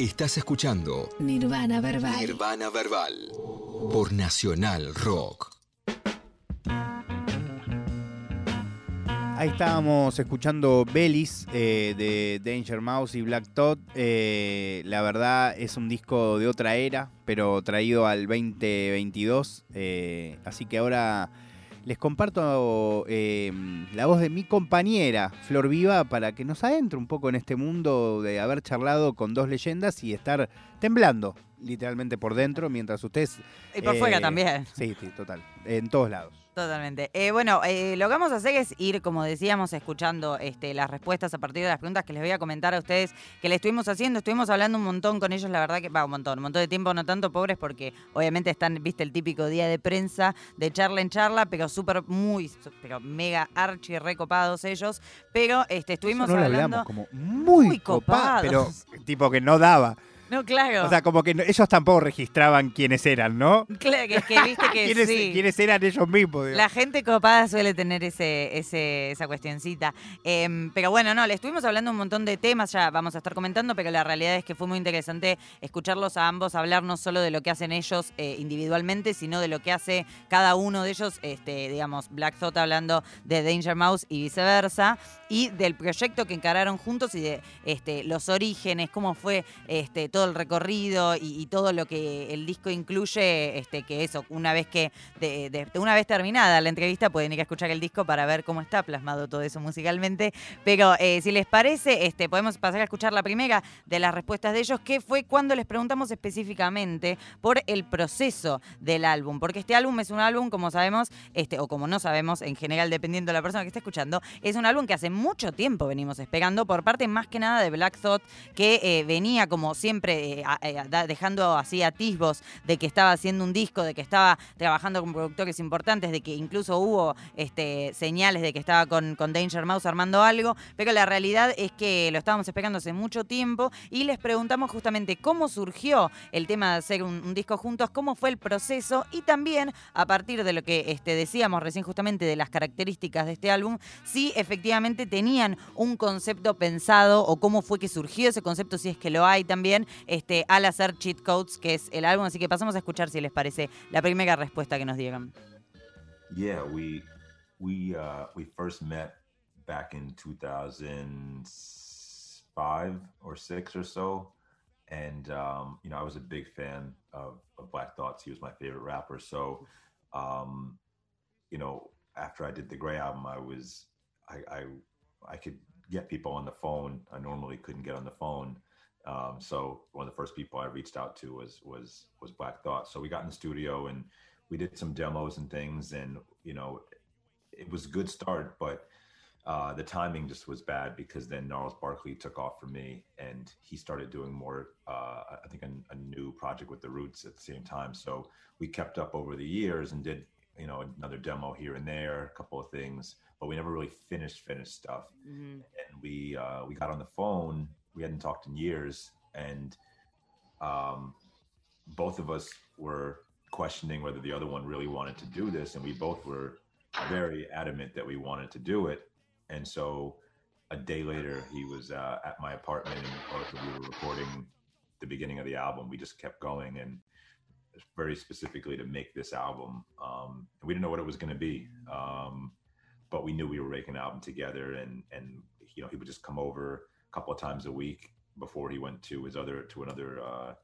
Estás escuchando Nirvana Verbal. Nirvana Verbal por Nacional Rock. Ahí estábamos escuchando Belis eh, de Danger Mouse y Black Todd. Eh, la verdad es un disco de otra era, pero traído al 2022. eh, así que ahora les comparto eh, la voz de mi compañera Flor Viva para que nos adentre un poco en este mundo de haber charlado con dos leyendas y estar temblando literalmente por dentro mientras ustedes... Y por eh, fuera también. Sí, sí, total. En todos lados. Totalmente. Eh, bueno, eh, lo que vamos a hacer es ir, como decíamos, escuchando este, las respuestas a partir de las preguntas que les voy a comentar a ustedes que le estuvimos haciendo. Estuvimos hablando un montón con ellos, la verdad que va un montón, un montón de tiempo, no tanto pobres, porque obviamente están, viste, el típico día de prensa, de charla en charla, pero súper, muy, pero mega archi recopados ellos. Pero este, estuvimos Eso no lo hablando. hablamos como muy, muy copada, pero copados. tipo que no daba. No, claro. O sea, como que no- ellos tampoco registraban quiénes eran, ¿no? claro, que, que viste que ¿Quiénes, sí. quiénes eran ellos mismos? digamos? La gente copada suele tener ese, ese, esa cuestioncita. Em, pero bueno, no, le estuvimos hablando un montón de temas, ya vamos a estar comentando, pero la realidad es que fue muy interesante escucharlos a ambos hablar no solo de lo que hacen ellos eh, individualmente, sino de lo que hace cada uno de ellos, este, digamos, Black Thought hablando de Danger Mouse y viceversa, y del proyecto que encararon juntos y de este, los orígenes, cómo fue este, todo el recorrido y, todo lo que el disco incluye, este, que eso, una vez que de, una vez terminada la entrevista pueden ir a escuchar el disco para ver cómo está plasmado todo eso musicalmente. Pero eh, si les parece, este, podemos pasar a escuchar la primera de las respuestas de ellos, que fue cuando les preguntamos específicamente por el proceso del álbum. Porque este álbum es un álbum, como sabemos, este, o como no sabemos, en general, dependiendo de la persona que esté escuchando, es un álbum que hace mucho tiempo venimos esperando, por parte más que nada de Black Thought, que eh, venía como siempre eh, eh, dejando así atisbos de que estaba haciendo un disco, de que estaba trabajando con productores importantes, de que incluso hubo este, señales de que estaba con, con Danger Mouse armando algo, pero la realidad es que lo estábamos esperando hace mucho tiempo y les preguntamos justamente cómo surgió el tema de hacer un, un disco juntos, cómo fue el proceso y también a partir de lo que este, decíamos recién justamente de las características de este álbum, si efectivamente tenían un concepto pensado o cómo fue que surgió ese concepto, si es que lo hay también, este, al hacer Cheat Codes, que es el álbum. Así que pasamos a escuchar si les parece la primera respuesta que nos dieron. Yeah, we we uh, we first met back in 2005 or six or so, and um, you know I was a big fan of, of Black Thoughts. He was my favorite rapper. So, um, you know, after I did the Gray album, I was I, I I could get people on the phone. I normally couldn't get on the phone. Um, so one of the first people I reached out to was was was Black Thought. So we got in the studio and we did some demos and things, and you know, it was a good start, but uh, the timing just was bad because then Gnarls Barkley took off for me, and he started doing more. Uh, I think a, a new project with the Roots at the same time. So we kept up over the years and did you know another demo here and there, a couple of things, but we never really finished finished stuff and we uh, we got on the phone. We hadn't talked in years, and um, both of us were questioning whether the other one really wanted to do this, and we both were very adamant that we wanted to do it. And so, a day later, he was uh, at my apartment, and we were recording the beginning of the album. We just kept going, and very specifically to make this album. Um, we didn't know what it was going to be. Um, but we knew we were making an album together and and you know he would just come over couple of times a week before he went to his other to another uh,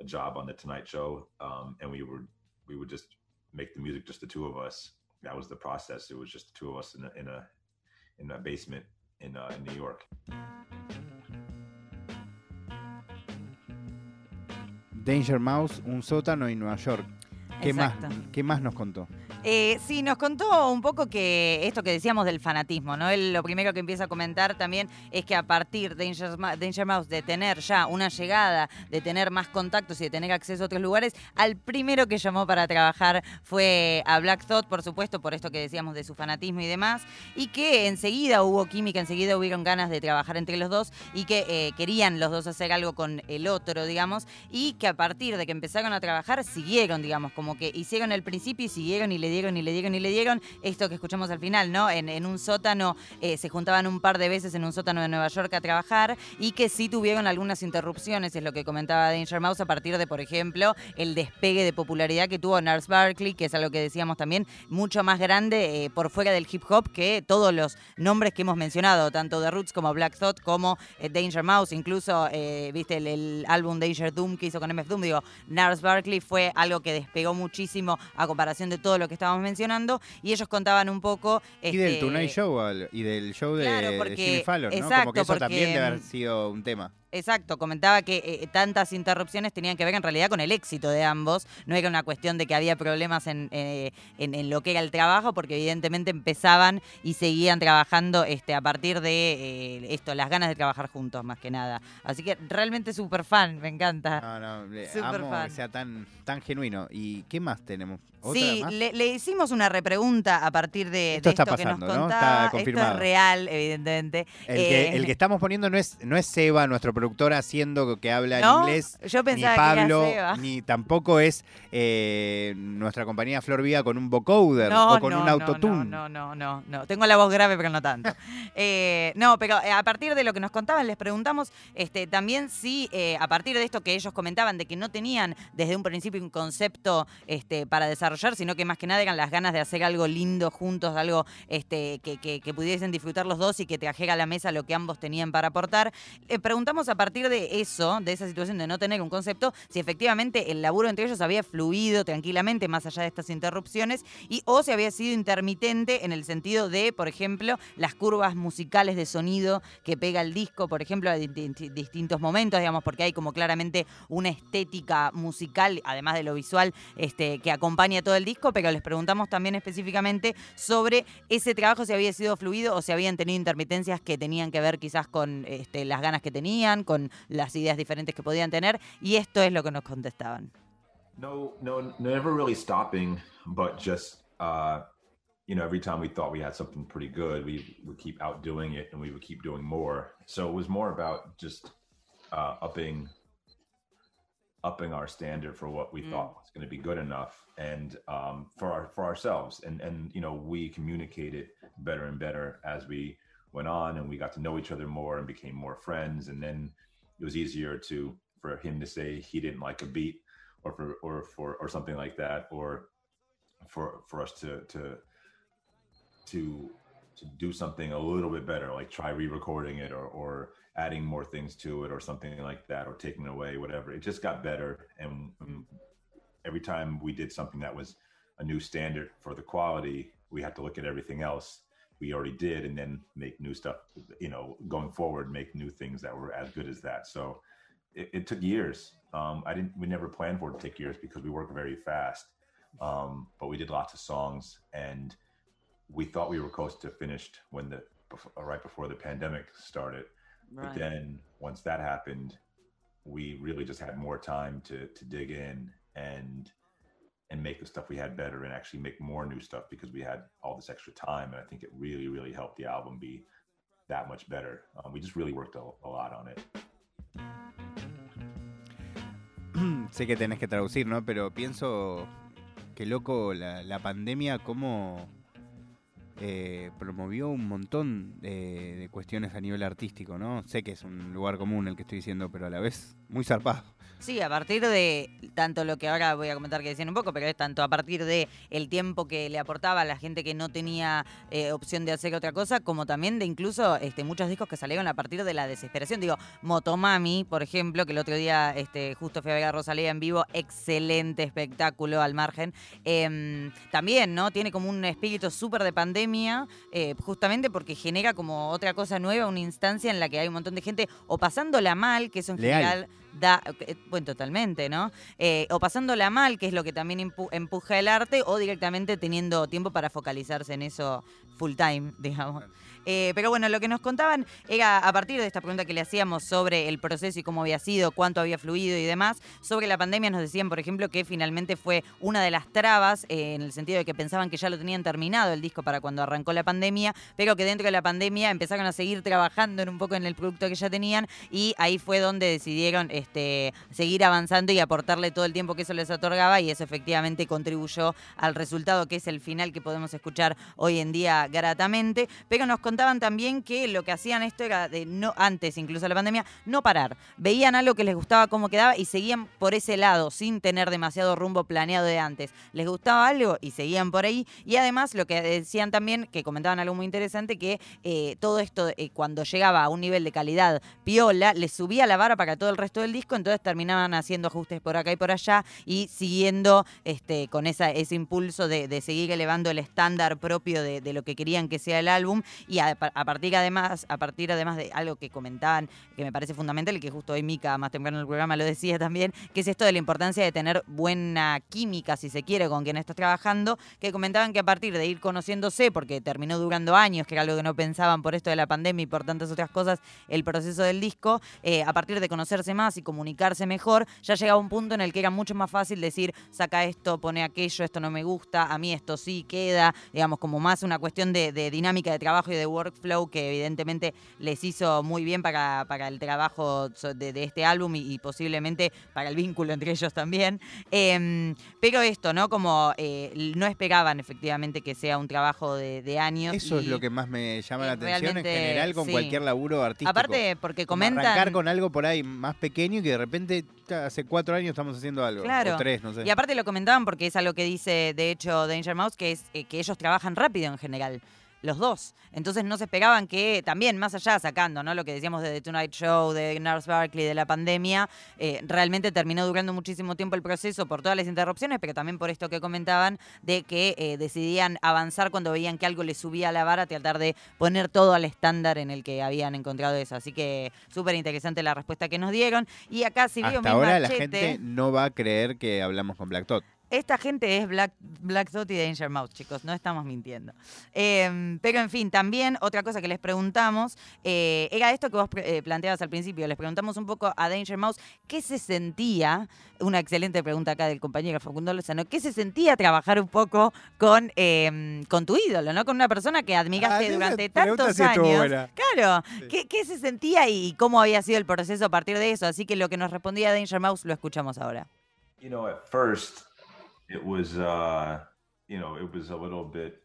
a job on the Tonight Show. Um, and we would we would just make the music just the two of us. That was the process. It was just the two of us in a in a in a basement in uh, in New York. Danger Mouse, un sótano en Nueva York. ¿Qué más, ¿Qué más nos contó? Eh, sí, nos contó un poco que esto que decíamos del fanatismo, ¿no? Él lo primero que empieza a comentar también es que a partir de Danger, Mouse de tener ya una llegada, de tener más contactos y de tener acceso a otros lugares, al primero que llamó para trabajar fue a Black Thought, por supuesto, por esto que decíamos de su fanatismo y demás, y que enseguida hubo química, enseguida hubieron ganas de trabajar entre los dos y que eh, querían los dos hacer algo con el otro, digamos, y que a partir de que empezaron a trabajar siguieron, digamos, como que hicieron el principio y siguieron y le dieron y le dieron y le dieron. Esto que escuchamos al final, ¿no? En, un sótano, eh, se juntaban un par de veces en un sótano de Nueva York a trabajar y que sí tuvieron algunas interrupciones, es lo que comentaba Danger Mouse, a partir de, por ejemplo, el despegue de popularidad que tuvo Nars Barkley, que es algo que decíamos también, mucho más grande eh, por fuera del hip hop que todos los nombres que hemos mencionado, tanto The Roots como Black Thought, como eh, Danger Mouse, incluso, viste, el, el álbum Danger Doom que hizo con MF Doom, digo, Nars Barkley fue algo que despegó muchísimo a comparación de todo lo que estábamos mencionando, y ellos contaban un poco... Y del este, Tonight Show y del show de, Claro, de porque- Jimmy Fallon, ¿no? exacto, Como que eso también debe haber sido un tema. Exacto, comentaba que eh, tantas interrupciones tenían que ver en realidad con el éxito de ambos, no era una cuestión de que había problemas en, eh, en- en lo que era el trabajo, porque evidentemente empezaban y seguían trabajando este, a partir de eh, esto, las ganas de trabajar juntos más que nada. Así que realmente súper fan, me encanta. No, no, Súper amo fan. que sea tan, tan genuino. ¿Y qué más tenemos? ¿Otra Sí, más? le, le hicimos una repregunta a partir de, Esto de está esto que nos pasando, ¿no? Está esto confirmado. es real, evidentemente. El, que, Eh, el que estamos poniendo no es, no es Seba, nuestro productor, haciendo que habla ¿No? en inglés. Yo Ni pensaba Pablo, que era Seba. ni tampoco es eh, nuestra compañía Flor Vida con un vocoder No, o con no, un autotune. No, no, no, no, Tengo la voz grave, pero no tanto. Eh, no, pero eh, a partir de lo que nos contaban, les preguntamos este, también si, eh, a partir de esto que ellos comentaban, de que no tenían desde un principio un concepto este, para desarrollar, sino que más que nada eran las ganas de hacer algo lindo juntos, algo este, que, que- que pudiesen disfrutar los dos y que trajera a la mesa lo que ambos tenían para aportar. Le preguntamos a partir de eso, de esa situación de no tener un concepto, si efectivamente el laburo entre ellos había fluido tranquilamente más allá de estas interrupciones y o si había sido intermitente en el sentido de, por ejemplo, las curvas musicales de sonido que pega el disco, por ejemplo, a di- di- distintos momentos, digamos, porque hay como claramente una estética musical, además de lo visual, este, que acompaña todo el disco, pero les preguntamos también específicamente sobre ese trabajo, si había sido fluido o si habían tenido intermitencias que tenían que ver quizás con este, las ganas que tenían, con las ideas diferentes que podían tener, y esto es lo que nos contestaban. No, no, never really stopping, but just uh, you know, every time we thought we had something pretty good, we would keep outdoing it, and we would keep doing more. So it was more about just uh, upping, upping our standard for what we Mm. thought was going to be good enough, and um, for our for ourselves, and and you know, we communicated better and better as we went on, and we got to know each other more and became more friends, and then it was easier to for him to say he didn't like a beat or for or for or something like that or for for us to to to to do something a little bit better like try re-recording it or or adding more things to it or something like that or taking it away whatever. It just got better. And every time we did something that was a new standard for the quality we had to look at everything else we already did and then make new stuff you know going forward make new things that were as good as that so it, it took years. Um, I didn't. We never planned for it to take years because we work very fast. Um, but we did lots of songs, and we thought we were close to finished when the bef- right before the pandemic started. But then once that happened, we really just had more time to to dig in and and make the stuff we had better and actually make more new stuff because we had all this extra time. And I think it really really helped the album be that much better. Um, we just really worked a, a lot on it. sé que tenés que traducir, ¿no? Pero pienso que loco la, la pandemia cómo eh, promovió un montón de, de cuestiones a nivel artístico, ¿no? Sé que es un lugar común el que estoy diciendo, pero a la vez muy zarpado. Sí, a partir de tanto lo que ahora voy a comentar que decían un poco, pero es tanto a partir de el tiempo que le aportaba a la gente que no tenía eh, opción de hacer otra cosa, como también de incluso este, muchos discos que salieron a partir de la desesperación. Digo, Motomami, por ejemplo, que el otro día este, justo fui a ver a Rosalía en vivo, excelente espectáculo al margen. Em, también, ¿no? Tiene como un espíritu súper de pandemia, eh, justamente porque genera como otra cosa nueva, una instancia en la que hay un montón de gente o pasándola mal, que eso en Leal. general da, eh, bueno, totalmente, ¿no? Eh, o pasándola mal, que es lo que también empu- empuja el arte, o directamente teniendo tiempo para focalizarse en eso full time, digamos. Eh, pero bueno, lo que nos contaban era a partir de esta pregunta que le hacíamos sobre el proceso y cómo había sido, cuánto había fluido y demás, sobre la pandemia nos decían, por ejemplo, que finalmente fue una de las trabas, eh, en el sentido de que pensaban que ya lo tenían terminado el disco para cuando arrancó la pandemia, pero que dentro de la pandemia empezaron a seguir trabajando un poco en el producto que ya tenían y ahí fue donde decidieron este, seguir avanzando y aportarle todo el tiempo que eso les otorgaba y eso efectivamente contribuyó al resultado que es el final que podemos escuchar hoy en día gratamente, pero nos contaban también que lo que hacían esto era de no, antes incluso de la pandemia, no parar. Veían algo que les gustaba cómo quedaba y seguían por ese lado, sin tener demasiado rumbo planeado de antes. Les gustaba algo y seguían por ahí. Y además lo que decían también, que comentaban algo muy interesante, que eh, todo esto eh, cuando llegaba a un nivel de calidad piola, les subía la vara para todo el resto del disco, entonces terminaban haciendo ajustes por acá y por allá y siguiendo este, con esa, ese impulso de, seguir elevando el estándar propio de, lo que querían que sea el álbum a partir además, a partir además de algo que comentaban, que me parece fundamental y que justo hoy Mica más temprano en el programa lo decía también, que es esto de la importancia de tener buena química, si se quiere, con quien estás trabajando, que comentaban que a partir de ir conociéndose, porque terminó durando años, que era algo que no pensaban por esto de la pandemia y por tantas otras cosas, el proceso del disco, eh, a partir de conocerse más y comunicarse mejor, ya llegaba un punto en el que era mucho más fácil decir, saca esto, pone aquello, esto no me gusta, a mí esto sí queda, digamos, como más una cuestión de, de dinámica de trabajo y de workflow que evidentemente les hizo muy bien para, para el trabajo de, de este álbum y, y, posiblemente para el vínculo entre ellos también. Eh, pero esto, ¿no? Como eh, no esperaban efectivamente que sea un trabajo de, de años. Eso es lo que más me llama la eh, atención en general con sí. cualquier laburo artístico. Aparte, porque Como comentan. arrancar con algo por ahí más pequeño y que de repente hace cuatro años estamos haciendo algo. Claro. O tres, no sé. Y aparte lo comentaban porque es algo que dice, de hecho, Danger Mouse, que es eh, que ellos trabajan rápido en general los dos. Entonces no se esperaban que también, más allá sacando, ¿no? Lo que decíamos de The Tonight Show, de Nurse Barkley, de la pandemia, eh, realmente terminó durando muchísimo tiempo el proceso por todas las interrupciones, pero también por esto que comentaban, de que eh, decidían avanzar cuando veían que algo les subía a la vara, tratar de poner todo al estándar en el que habían encontrado eso. Así que súper interesante la respuesta que nos dieron. Y acá si Hasta ahora la gente no va a creer que hablamos con Black Tot. Esta gente es Black, Black Thought y Danger Mouse, chicos, no estamos mintiendo. Eh, pero en fin, también otra cosa que les preguntamos eh, era esto que vos eh, planteabas al principio. Les preguntamos un poco a Danger Mouse qué se sentía, una excelente pregunta acá del compañero Facundo Lozano, qué se sentía trabajar un poco con, con tu ídolo, ¿no? Con una persona que admiraste Ah, durante tantos años. buena. Claro, Sí. ¿qué, qué se sentía y cómo había sido el proceso a partir de eso? Así que lo que nos respondía Danger Mouse lo escuchamos ahora. You know, at first, it was, uh, you know, it was a little bit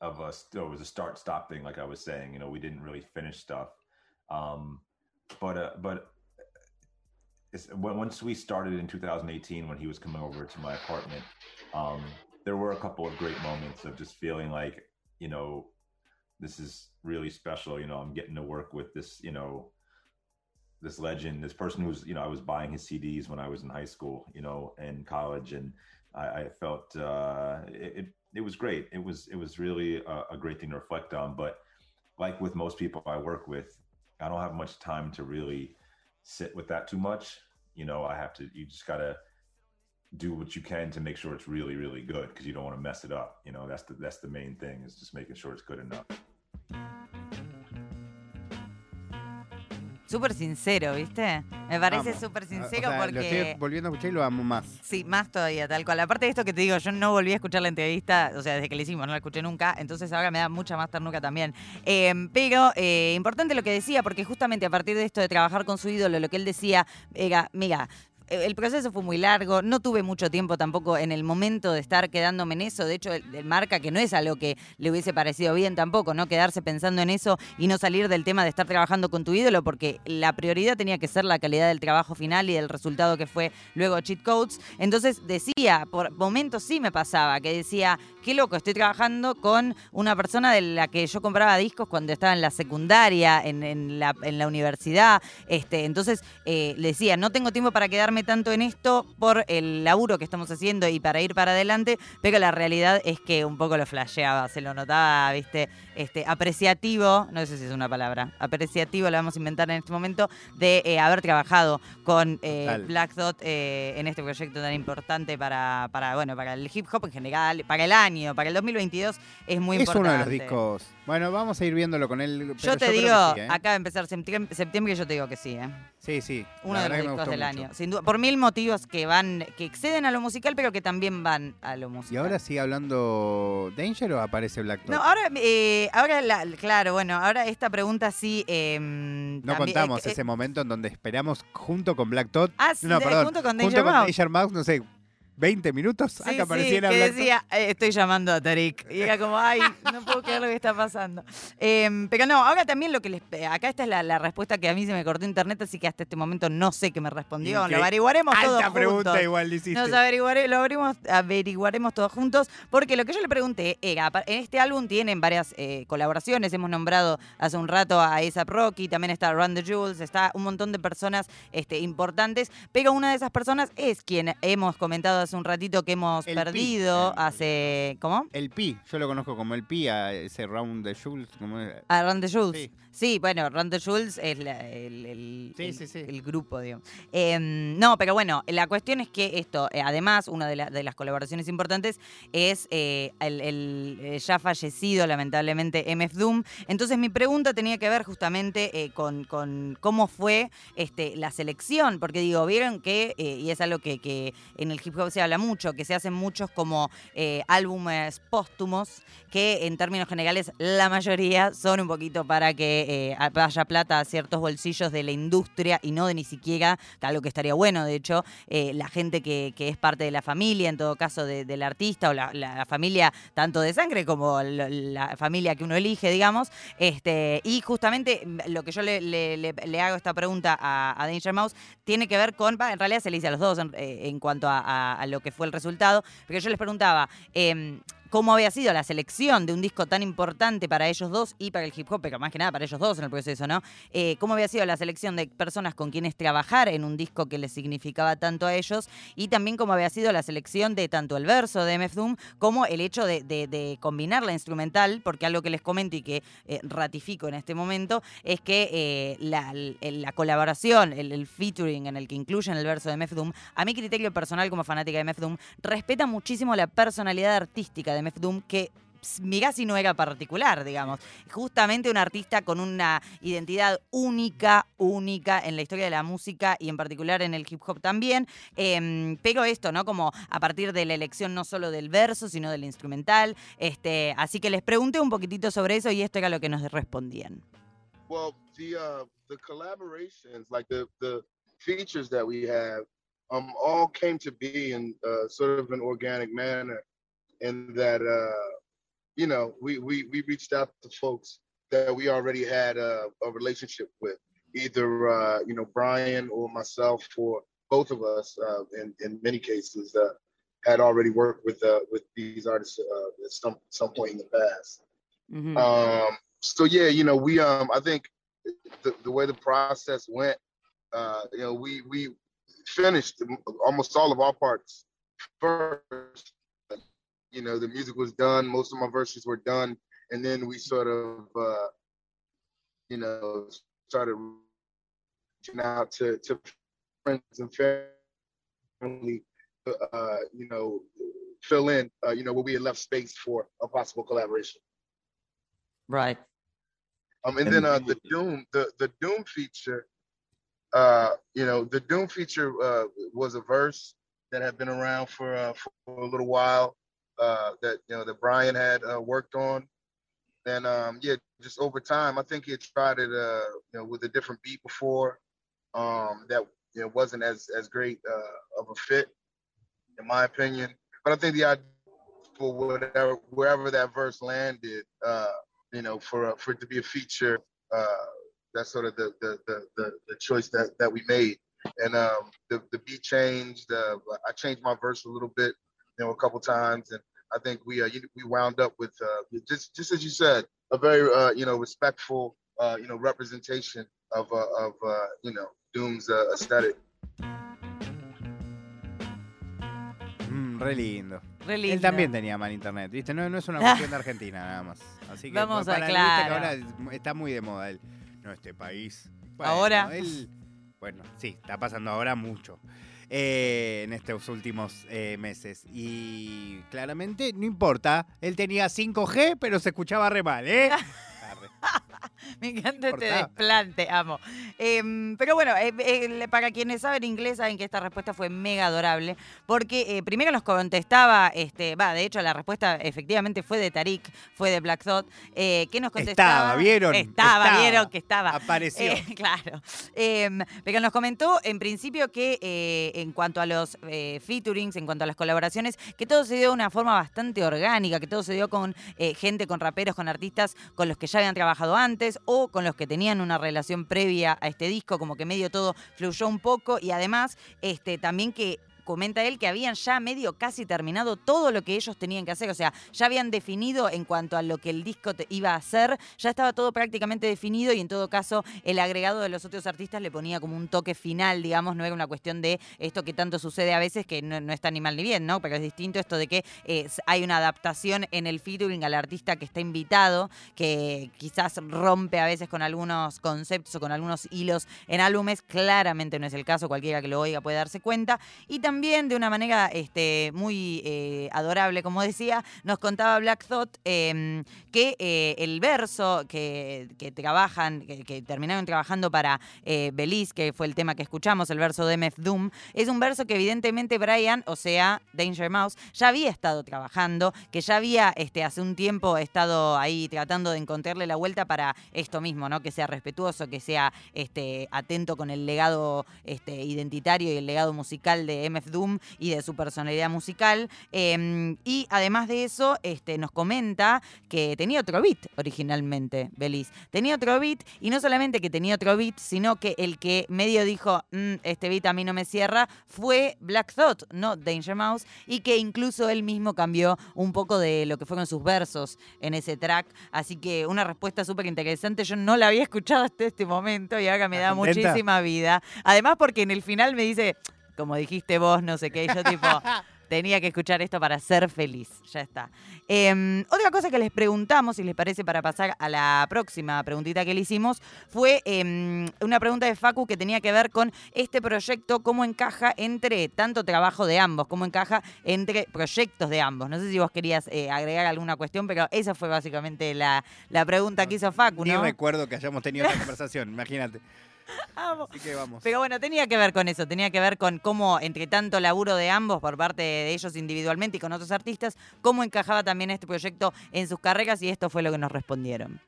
of a, it was a start stop thing, like I was saying. You know, we didn't really finish stuff. Um, but, uh, but once we started in 2018, when he was coming over to my apartment, um, there were a couple of great moments of just feeling like, you know, this is really special. You know, I'm getting to work with this, you know, this legend, this person who's, you know, I was buying his CDs when I was in high school, you know, and college, and I, I felt uh, it, it. Was great. It was it was really a, a great thing to reflect on. But like with most people I work with, I don't have much time to really sit with that too much. You know, I have to. You just gotta do what you can to make sure it's really really good because you don't want to mess it up. You know, that's the that's the main thing is just making sure it's good enough. Súper sincero, ¿viste? Me parece súper O sincero sea, Lo porque... estoy volviendo a escuchar y lo amo más. Sí, más todavía, tal cual. Aparte de esto que te digo, yo no volví a escuchar la entrevista, o sea, desde que la hicimos, no la escuché nunca, entonces ahora me da mucha más ternura también. Eh, pero eh, importante lo que decía, porque justamente a partir de esto de trabajar con su ídolo, lo que él decía era, mira, el proceso fue muy largo, no tuve mucho tiempo tampoco en el momento de estar quedándome en eso, de hecho él marca que no es algo que le hubiese parecido bien tampoco, ¿no? Quedarse pensando en eso y no salir del tema de estar trabajando con tu ídolo, porque la prioridad tenía que ser la calidad del trabajo final y del resultado que fue luego Cheat Codes. Entonces decía, por momentos sí me pasaba, que decía, qué loco, estoy trabajando con una persona de la que yo compraba discos cuando estaba en la secundaria, en, en la, en la universidad, este, entonces eh, le decía, no tengo tiempo para quedarme enfocarme tanto en esto por el laburo que estamos haciendo y para ir para adelante, pero la realidad es que un poco lo flasheaba, se lo notaba, viste, este, apreciativo, no sé si es una palabra, apreciativo, lo vamos a inventar en este momento, de eh, haber trabajado con eh, Black Dot eh, en este proyecto tan importante para, para, bueno, para el hip hop en general, para el año, para el 2022, es muy importante. Es uno de los discos. Bueno, vamos a ir viéndolo con él. yo te digo, acá va a empezar septiembre, septiembre, yo te digo que sí, ¿eh? Sí, sí. Uno de los discos del año. Sin duda, por mil motivos que van, que exceden a lo musical, pero que también van a lo musical. ¿Y ahora sigue hablando Danger o aparece Black Dot? No, ahora, eh, ahora claro, bueno, ahora esta pregunta sí. Em, no contamos ese momento en donde esperamos junto con Black Dot. Ah, no, perdón, junto con Danger, junto con Danger Mouse, no sé, 20 minutos sí, apareciera sí, que decía, eh, estoy llamando a Tarik. Y era como, ay, no puedo creer lo que está pasando. Em, pero no, ahora también lo que les... Acá esta es la, respuesta que a mí se me cortó internet, así que hasta este momento no sé qué me respondió. Lo averiguaremos todos juntos. pregunta igual hiciste. Nos averiguare, lo averiguaremos, averiguaremos todos juntos, porque lo que yo le pregunté era, en este álbum tienen varias eh, colaboraciones, hemos nombrado hace un rato a ASAP Rocky, también está Run the Jules, está un montón de personas este, importantes, pero una de esas personas es quien hemos comentado hace un ratito que hemos perdido hace. ¿Cómo? El Pi, yo lo conozco como el Pi, a ese Round de Jules. A Round de Jules. Sí. bueno, Round the Jules es el, el, el, grupo, digamos. Em, no, pero bueno, la cuestión es que esto, eh, además, una de, de, las colaboraciones importantes es eh, el, eh, ya fallecido, lamentablemente, MF Doom. Entonces, mi pregunta tenía que ver justamente con, con, cómo fue este, la selección, porque digo, vieron que, y es algo que, que en el hip hop se habla mucho, que se hacen muchos como eh, álbumes póstumos, que en términos generales la mayoría son un poquito para que eh, vaya plata a ciertos bolsillos de la industria y no de ni siquiera, algo que estaría bueno, de hecho, eh, la gente que, es parte de la familia, en todo caso del artista o la, familia tanto de sangre como la, familia que uno elige, digamos. Este, y justamente lo que yo le, hago esta pregunta a, Danger Mouse tiene que ver con, en realidad se le dice a los dos en, cuanto a, a, lo que fue el resultado, porque yo les preguntaba, eh, cómo había sido la selección de un disco tan importante para ellos dos y para el hip hop, pero más que nada para ellos dos en el proceso, ¿no? Eh, cómo había sido la selección de personas con quienes trabajar en un disco que les significaba tanto a ellos y también cómo había sido la selección de tanto el verso de MF Doom como el hecho de, combinar la instrumental, porque algo que les comento y que eh, ratifico en este momento es que eh, la, colaboración, el, featuring en el que incluyen el verso de MF Doom, a mi criterio personal como fanática de MF Doom, respeta muchísimo la personalidad artística de MF Doom que mirá si no era particular, digamos. Justamente un artista con una identidad única, única en la historia de la música y en particular en el hip hop también. Eh, pero esto, ¿no? Como a partir de la elección no solo del verso, sino del instrumental. Este, así que les pregunté un poquitito sobre eso y esto era lo que nos respondían. Well, the, uh, the collaborations, like the, the features that we have, um, all came to be in uh, sort of an organic manner. And that uh, you know we, we we reached out to folks that we already had a, a relationship with, either uh, you know Brian or myself or both of us. Uh, in in many cases, uh, had already worked with uh, with these artists uh, at some some point in the past. Mm-hmm. Um, so yeah, you know we um I think the, the way the process went, uh, you know we we finished almost all of our parts first you know, the music was done, most of my verses were done, and then we sort of, uh, you know, started reaching out to, to friends and family, uh, you know, fill in, uh, you know, where we had left space for a possible collaboration. Right. Um, and then uh, the Doom, the the Doom feature, uh, you know, the Doom feature uh, was a verse that had been around for uh, for a little while uh, that you know that Brian had uh, worked on. And um, yeah, just over time, I think he had tried it, uh, you know, with a different beat before. Um, that you know wasn't as as great uh, of a fit, in my opinion. But I think the idea for whatever wherever that verse landed, uh, you know, for for it to be a feature, uh, that's sort of the the the the, the choice that that we made. And um, the the beat changed. Uh, I changed my verse a little bit you know, a couple times, and I think we uh, we wound up with uh, just just as you said, a very uh, you know respectful uh, you know representation of uh, of uh, you know Doom's uh, aesthetic. Mm, re lindo. Re Él lindo. también tenía mal internet, ¿viste? No, no es una cuestión de Argentina nada más. Así que Vamos a- para, que claro. ahora es- está muy de moda él. No, este país. Bueno, Ahora. él- bueno, sí, está pasando ahora mucho. Eh, en estos últimos eh, meses. Y claramente, no importa. Él tenía 5G, pero se escuchaba re mal, ¿eh? Me encanta este desplante, amo. Em, pero bueno, eh, eh, para quienes saben inglés saben que esta respuesta fue mega adorable, porque eh, primero nos contestaba, este, va, de hecho la respuesta efectivamente fue de Tarik, fue de Black Thought, que nos contestaba. Estaba, ¿vieron? Estaba, Estaba. vieron que estaba. Apareció. Claro. Em, pero nos comentó en principio que en cuanto a los featurings, en cuanto a las colaboraciones, que todo se dio de una forma bastante orgánica, que todo se dio con gente, con raperos, con artistas con los que ya habían trabajado antes o con los que tenían una relación previa a este disco, como que medio todo fluyó un poco y además este, también que comenta él que habían ya medio casi terminado todo lo que ellos tenían que hacer, o sea, ya habían definido en cuanto a lo que el disco te- iba a hacer, ya estaba todo prácticamente definido y en todo caso el agregado de los otros artistas le ponía como un toque final, digamos, no era una cuestión de esto que tanto sucede a veces que no, no está ni mal ni bien, ¿no? Pero es distinto esto de que eh, hay una adaptación en el featuring al artista que está invitado, que quizás rompe a veces con algunos conceptos o con algunos hilos en álbumes, claramente no es el caso, cualquiera que lo oiga puede darse cuenta. Y de una manera este, muy eh, adorable, como decía, nos contaba Black Thought em, que eh, el verso que, que trabajan, que, que terminaron trabajando para eh, Belize, que fue el tema que escuchamos, el verso de MF Doom, es un verso que evidentemente Brian, o sea, Danger Mouse, ya había estado trabajando, que ya había este, hace un tiempo estado ahí tratando de encontrarle la vuelta para esto mismo, ¿no? Que sea respetuoso, que sea este, atento con el legado este, identitario y el legado musical de MF Doom y de su personalidad musical. Eh, y además de eso, este, nos comenta que tenía otro beat originalmente, Beliz. Tenía otro beat y no solamente que tenía otro beat, sino que el que medio dijo, "Mm, este beat a mí no me cierra, fue Black Thought, no Danger Mouse, y que incluso él mismo cambió un poco de lo que fueron sus versos en ese track. Así que una respuesta súper interesante. Yo no la había escuchado hasta este momento y ahora me da muchísima vida. Además, porque en el final me dice, como dijiste vos, no sé qué, yo tipo. Tenía que escuchar esto para ser feliz. Ya está. Em, otra cosa que les preguntamos, si les parece, para pasar a la próxima preguntita que le hicimos, fue em, una pregunta de Facu que tenía que ver con este proyecto, cómo encaja entre tanto trabajo de ambos, cómo encaja entre proyectos de ambos. No sé si vos querías eh, agregar alguna cuestión, pero esa fue básicamente la, la pregunta que hizo Facu, Ni ¿no? recuerdo que hayamos tenido esta conversación, imagínate. Amo. Así que vamos. Pero bueno, tenía que ver con eso, tenía que ver con cómo, entre tanto laburo de ambos por parte de ellos individualmente y con otros artistas, cómo encajaba también este proyecto en sus carreras y esto fue lo que nos respondieron.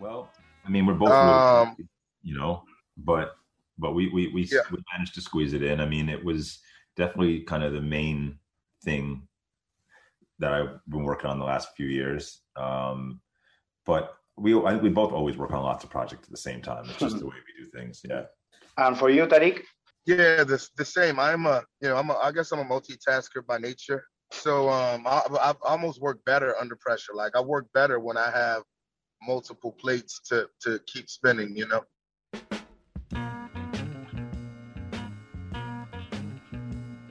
Well, I mean, we're both, Um, busy, you know, but but we we we, Yeah. we managed to squeeze it in. I mean, it was definitely kind of the main thing that I've been working on the last few years. Um, but we I, we both always work on lots of projects at the same time. It's just the way we do things. Yeah. And for you, Tariq? Yeah, the the same. I'm a, you know, I'm a, I guess I'm a multitasker by nature. So um, I, I almost work better under pressure. Like I work better when I have multiple plates to to keep spinning. You know.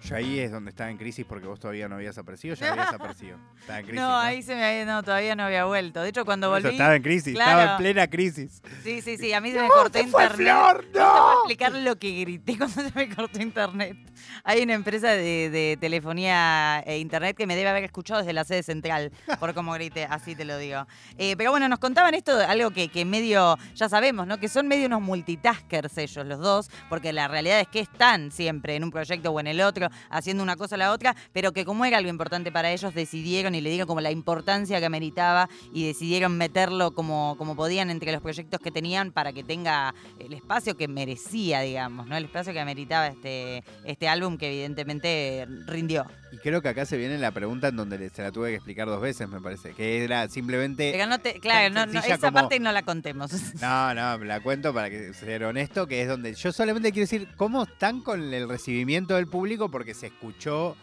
Yo ahí es donde estaba en crisis porque vos todavía no habías aparecido, ya habías aparecido. Estaba en crisis. No, ahí se me había, no, todavía no había vuelto. De hecho, cuando eso volví, estaba en crisis, claro. estaba en plena crisis. sí, sí, sí, a mí se me cortó ¡Se fue internet. Flor! No te ¡No! explicar lo que grité cuando se me cortó internet. Hay una empresa de, de telefonía e internet que me debe haber escuchado desde la sede central, por cómo grité, así te lo digo. Eh, pero bueno, nos contaban esto, algo que, que medio, ya sabemos, ¿no? Que son medio unos multitaskers ellos, los dos, porque la realidad es que están siempre en un proyecto o en el otro, haciendo una cosa o la otra, pero que como era algo importante para ellos, decidieron y le dieron como la importancia que meritaba y decidieron meterlo como, como podían entre los proyectos que tenían para que tenga el espacio que merecía, digamos, ¿no? El espacio que meritaba este, este álbum que evidentemente rindió. Y creo que acá se viene la pregunta en donde se la tuve que explicar dos veces, me parece. Que era simplemente. Pero no te, claro, no, no, esa como- parte no la contemos. No, no, la cuento para que ser honesto, que es donde yo solamente quiero decir cómo están con el recibimiento del público, porque se escuchó,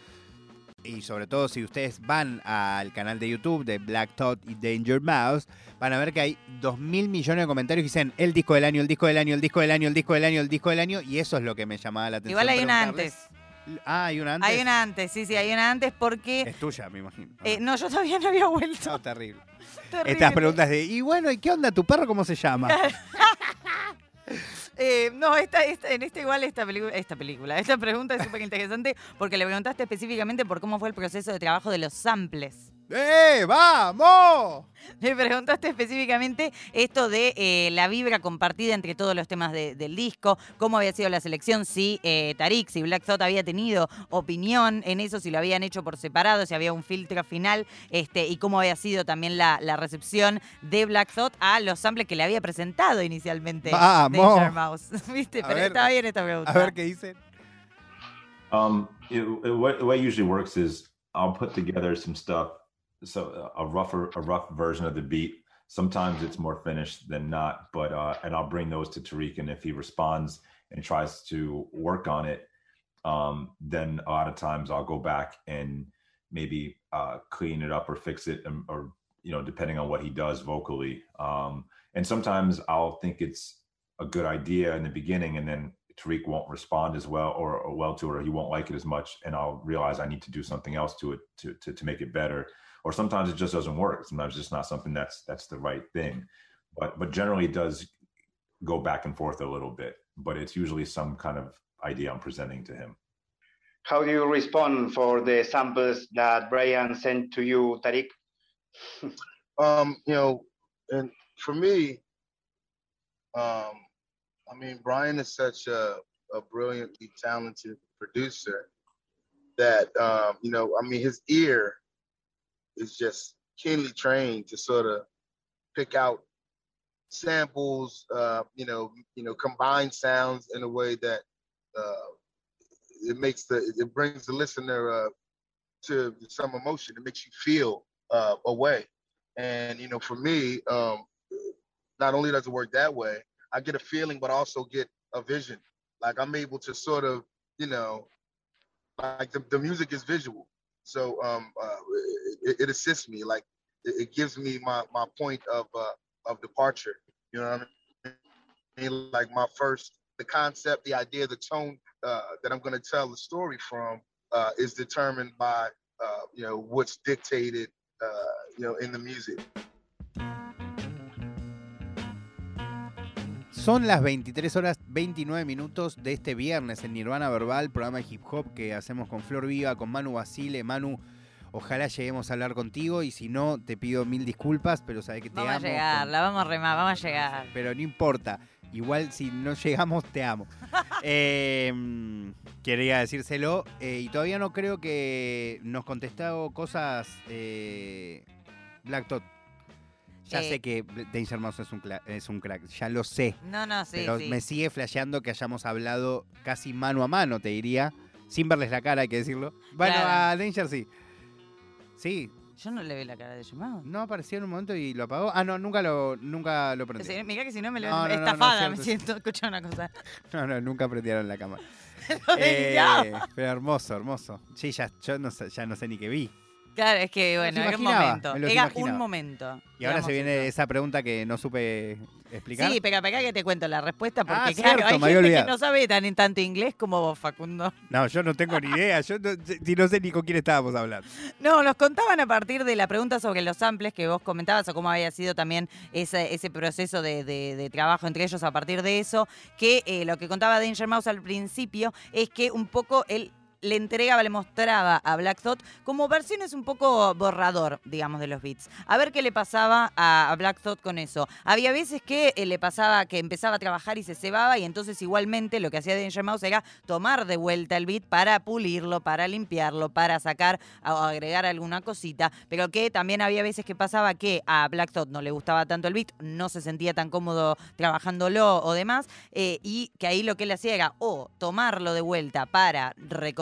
y sobre todo si ustedes van al canal de YouTube de Black Thought y Danger Mouse, van a ver que hay dos mil millones de comentarios que dicen el disco del año, el disco del año, el disco del año, el disco del año, el disco del año, y eso es lo que me llamaba la atención. Igual hay una antes. Ah, hay una antes. Hay una antes, sí, sí, hay una antes porque... Es tuya, me imagino. eh, no, yo todavía no había vuelto. No, terrible. Terrible. Estas preguntas de, y bueno, ¿y qué onda tu perro? ¿Cómo se llama? Eh, no, esta, esta- en esta igual esta esta película, esta pregunta es súper interesante porque le preguntaste específicamente por cómo fue el proceso de trabajo de los samples. ¡Eh, vamos! Le preguntaste específicamente esto de eh, la vibra compartida entre todos los temas de- del disco, cómo había sido la selección, si eh, Tarik, si Black Thought había tenido opinión en eso, si lo habían hecho por separado, si había un filtro final, este, y cómo había sido también la, la recepción de Black Thought a los samples que le había presentado inicialmente ¡Vamos! Danger Mouse. ¿Viste? A Pero ver, estaba bien esta pregunta. A ver qué dicen. Um, it, it, what, the way it usually works is I'll put together some stuff, so a rougher, a rough version of the beat. Sometimes it's more finished than not, but uh, and I'll bring those to Tariq, and if he responds and tries to work on it, um, then a lot of times I'll go back and maybe uh, clean it up or fix it, and, or you know, depending on what he does vocally. Um, and sometimes I'll think it's a good idea in the beginning, and then Tariq won't respond as well or, or well to it, or he won't like it as much, and I'll realize I need to do something else to it to, to to make it better. Or sometimes it just doesn't work. Sometimes it's just not something that's that's the right thing. But but generally it does go back and forth a little bit. But it's usually some kind of idea I'm presenting to him. How do you respond for the samples that Brian sent to you, Tariq? um, you know, and for me, um, I mean, Brian is such a, a brilliantly talented producer that, um, you know, I mean, his ear is just keenly trained to sort of pick out samples, uh, you know, you know, combine sounds in a way that uh, it makes the it brings the listener uh, to some emotion. It makes you feel uh, a way. And you know, for me, um, not only does it work that way, I get a feeling, but also get a vision. Like I'm able to sort of, you know, like the, the music is visual, so um, uh, it, it assists me. Like it, it gives me my my point of uh, of departure. You know what I mean? Like my first, the concept, the idea, the tone uh, that I'm going to tell the story from uh, is determined by uh, you know what's dictated uh, you know in the music. Son las 23 horas 29 minutos de este viernes en Nirvana Verbal, programa de hip hop que hacemos con Flor Viva, con Manu Basile. Manu, ojalá lleguemos a hablar contigo y si no, te pido mil disculpas, pero sabes que te Vamos a amo. llegar, con- la vamos a remar, vamos a llegar. Pero no importa. Igual si no llegamos, te amo. Eh, quería decírselo. eh, y todavía no creo que nos contestado cosas eh, Black Tot. Ya Eh. sé que Danger Mouse es un, es un crack, ya lo sé. No, no, sí, pero sí. me sigue flasheando que hayamos hablado casi mano a mano, te diría. Sin verles la cara, hay que decirlo. Bueno, Claro. a Danger sí. Sí, Yo no le vi la cara de llamado. no apareció en un momento y lo apagó. Ah, no, nunca lo, nunca lo prendió. Mirá que si no me lo No, no, estafada, me siento. Escucha una cosa. No, no, nunca prendieron la cámara. Eh, pero hermoso, hermoso. Sí, ya, yo no ya no sé ni qué vi. Claro, es que bueno, era un momento. Era un momento. Y ahora se viene eso. esa pregunta que no supe explicar. Sí, pero acá que te cuento la respuesta, porque Ah, claro, cierto, hay gente que no sabe tan tanto inglés como vos, Facundo. No, yo no tengo ni idea. Yo no, no sé ni con quién estábamos hablando. No, nos contaban a partir de la pregunta sobre los samples que vos comentabas o cómo había sido también ese, ese proceso de, de- de trabajo entre ellos a partir de eso, que eh, lo que contaba Danger Mouse al principio es que un poco él le entregaba, le mostraba a Black Thought como versiones un poco borrador, digamos, de los beats. A ver qué le pasaba a, Black Thought con eso. Había veces que eh, le pasaba que empezaba a trabajar y se cebaba y entonces igualmente lo que hacía Danger Mouse era tomar de vuelta el beat para pulirlo, para limpiarlo, para sacar o agregar alguna cosita, pero que también había veces que pasaba que a Black Thought no le gustaba tanto el beat, no se sentía tan cómodo trabajándolo o demás, eh, y que ahí lo que él hacía era o tomarlo de vuelta para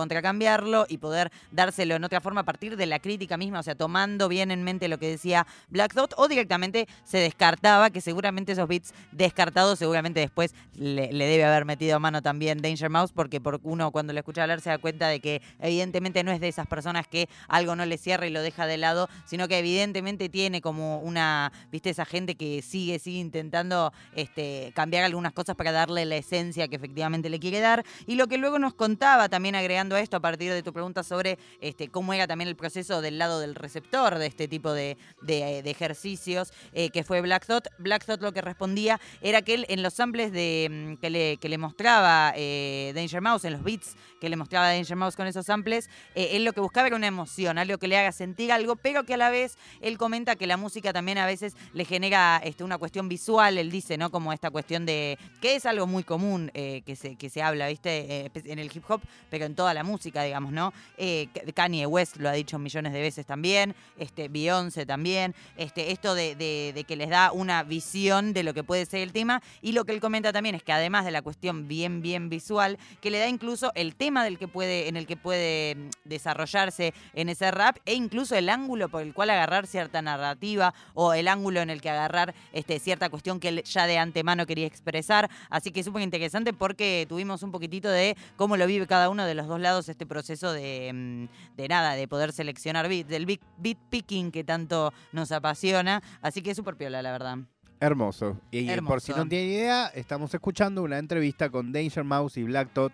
recontracambiarlo y poder dárselo en otra forma a partir de la crítica misma, o sea, tomando bien en mente lo que decía Black Thought, o directamente se descartaba, que seguramente esos beats descartados, seguramente después le, debe haber metido mano también Danger Mouse, porque por uno cuando lo escucha hablar se da cuenta de que evidentemente no es de esas personas que algo no le cierra y lo deja de lado, sino que evidentemente tiene como una, viste, esa gente que sigue, sigue intentando este, cambiar algunas cosas para darle la esencia que efectivamente le quiere dar. Y lo que luego nos contaba, también agregando esto a partir de tu pregunta sobre este, cómo era también el proceso del lado del receptor de este tipo de, de ejercicios, eh, que fue Black Thought. Black Thought lo que respondía era que él en los samples mm, que, le, que le mostraba eh, Danger Mouse, en los beats que le mostraba Danger Mouse con esos samples, eh, él lo que buscaba era una emoción, algo que le haga sentir algo, pero que a la vez él comenta que la música también a veces le genera este, una cuestión visual, él dice, ¿no? Como esta cuestión de. que es algo muy común eh, que, se, que se habla, ¿viste? Eh, en el hip hop, pero en toda la música, digamos, ¿no? Eh, Kanye West lo ha dicho millones de veces también, este, Beyoncé también, este, esto de que les da una visión de lo que puede ser el tema, y lo que él comenta también es que además de la cuestión bien, bien visual, que le da incluso el tema del que puede, en el que puede mm, desarrollarse en ese rap, e incluso el ángulo por el cual agarrar cierta narrativa, o el ángulo en el que agarrar este, cierta cuestión que él ya de antemano quería expresar. Así que es súper interesante porque tuvimos un poquitito de cómo lo vive cada uno de los dos lados este proceso de, mm, de nada, de poder seleccionar beats, del beat, beat picking que tanto nos apasiona. Así que es súper piola, la verdad. Hermoso. Y por Hermoso. si no tienen idea, estamos escuchando una entrevista con Danger Mouse y Black Tot,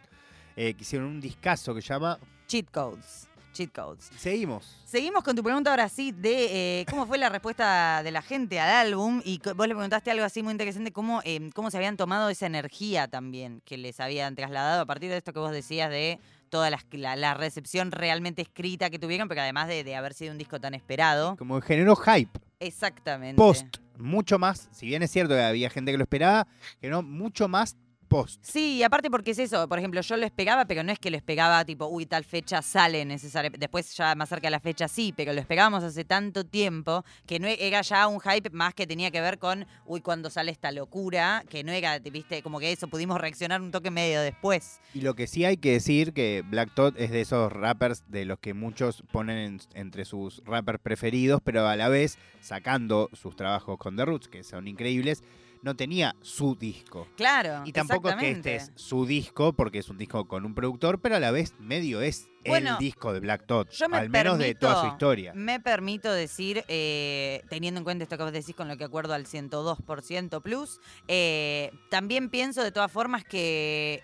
eh, que hicieron un discazo que se llama Cheat codes. Cheat codes. Seguimos. Seguimos con tu pregunta ahora sí de eh, cómo fue la respuesta de la gente al álbum y vos le preguntaste algo así muy interesante, cómo, eh, cómo se habían tomado esa energía también que les habían trasladado a partir de esto que vos decías de toda la, la recepción realmente escrita que tuvieron, pero además de, de haber sido un disco tan esperado. Como generó hype. Exactamente. Post. Mucho más. Si bien es cierto que había gente que lo esperaba, generó mucho más post. Sí, y aparte porque es eso, por ejemplo, yo lo esperaba, pero no es que lo esperaba tipo, uy, tal fecha sale necesariamente. Después ya más cerca de la fecha sí, pero lo esperábamos hace tanto tiempo que no e- era ya un hype más que tenía que ver con, uy, cuando sale esta locura, que no era, te viste, como que eso pudimos reaccionar un toque medio después. Y lo que sí hay que decir que Black Thought es de esos rappers de los que muchos ponen en- entre sus rappers preferidos, pero a la vez sacando sus trabajos con The Roots, que son increíbles, no tenía su disco. Claro. Y tampoco es que este es su disco, porque es un disco con un productor, pero a la vez medio es Bueno, el disco de Black Thought, yo me al menos de toda su historia. Me permito decir, eh, teniendo en cuenta esto que vos decís con lo que acuerdo al 102% plus, eh, también pienso de todas formas que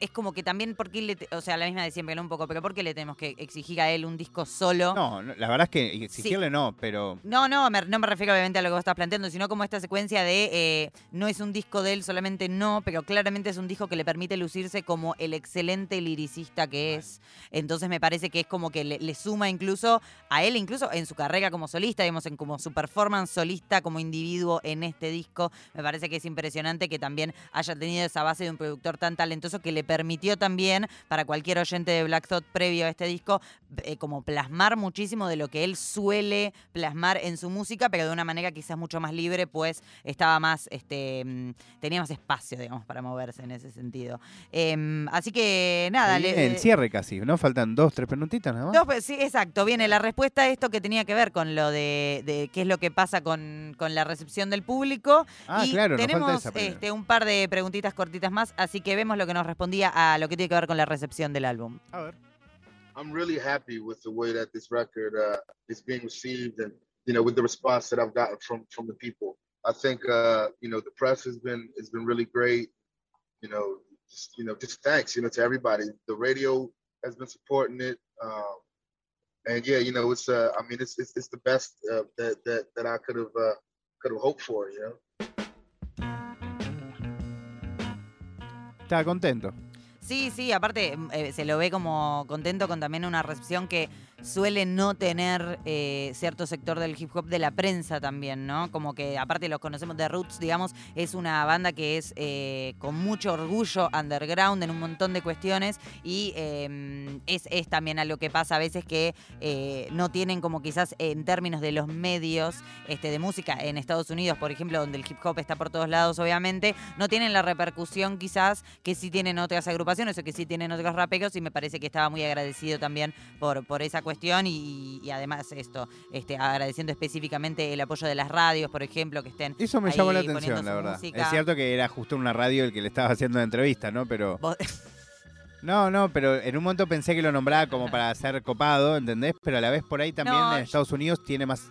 es como que también, porque le o sea, la misma de siempre, ¿no? Un poco, pero ¿por qué le tenemos que exigir a él un disco solo? No, no, la verdad es que exigirle no, pero No, no, me- no me refiero obviamente a lo que vos estás planteando, sino como esta secuencia de eh, no es un disco de él solamente, no, pero claramente es un disco que le permite lucirse como el excelente liricista que es. Entonces me parece que es como que le, le suma incluso a él, incluso en su carrera como solista, digamos, en como su performance solista como individuo en este disco. Me parece que es impresionante que también haya tenido esa base de un productor tan talentoso que le permitió también, para cualquier oyente de Black Thought previo a este disco, eh, como plasmar muchísimo de lo que él suele plasmar en su música, pero de una manera quizás mucho más libre, pues estaba más, este, mm, tenía más espacio, digamos, para moverse en ese sentido. Em, así que nada, Ahí le- el cierre casi, ¿no? Faltan dos, tres preguntitas nada más. Dos, pues, sí, exacto. Viene la respuesta a esto que tenía que ver con lo de, de qué es lo que pasa con, con la recepción del público. Ah, y claro, nos falta tenemos esa este, un par de preguntitas cortitas más, así que vemos lo que nos respondía a lo que tiene que ver con la recepción del álbum. A ver. I'm really happy with the way that this record uh, is being received, and you know, with the response that I've gotten from from the people. I think uh, you know the press has been has been really great. You know, just, you know, just thanks, you know, to everybody. The radio has been supporting it, um, and yeah, you know, it's uh, I mean, it's it's, it's the best uh, that that that I could have uh, could have hoped for. You know. Estaba contento. Sí, sí, aparte mm, eh, se lo ve como contento con también una recepción que suele no tener eh, cierto sector del hip hop de la prensa también, ¿no? Como que aparte los conocemos de Roots, digamos, es una banda que es eh, con mucho orgullo underground en un montón de cuestiones y eh, es, también algo que pasa a veces que no tienen como quizás en términos de los medios este, de música en Estados Unidos, por ejemplo, donde el hip hop está por todos lados, obviamente, no tienen la repercusión quizás que sí tienen otras agrupaciones o que sí tienen otros raperos y me parece que estaba muy agradecido también por, por esa cuestión y, y además esto, este, agradeciendo específicamente el apoyo de las radios, por ejemplo, que estén Eso me ahí llamó la atención, la verdad. música. Es cierto que era justo una radio el que le estaba haciendo la entrevista, ¿no? Pero. Vos- No, no, pero en un momento pensé que lo nombraba como para ser copado, ¿entendés? Pero a la vez por ahí también No, en Estados Unidos tiene más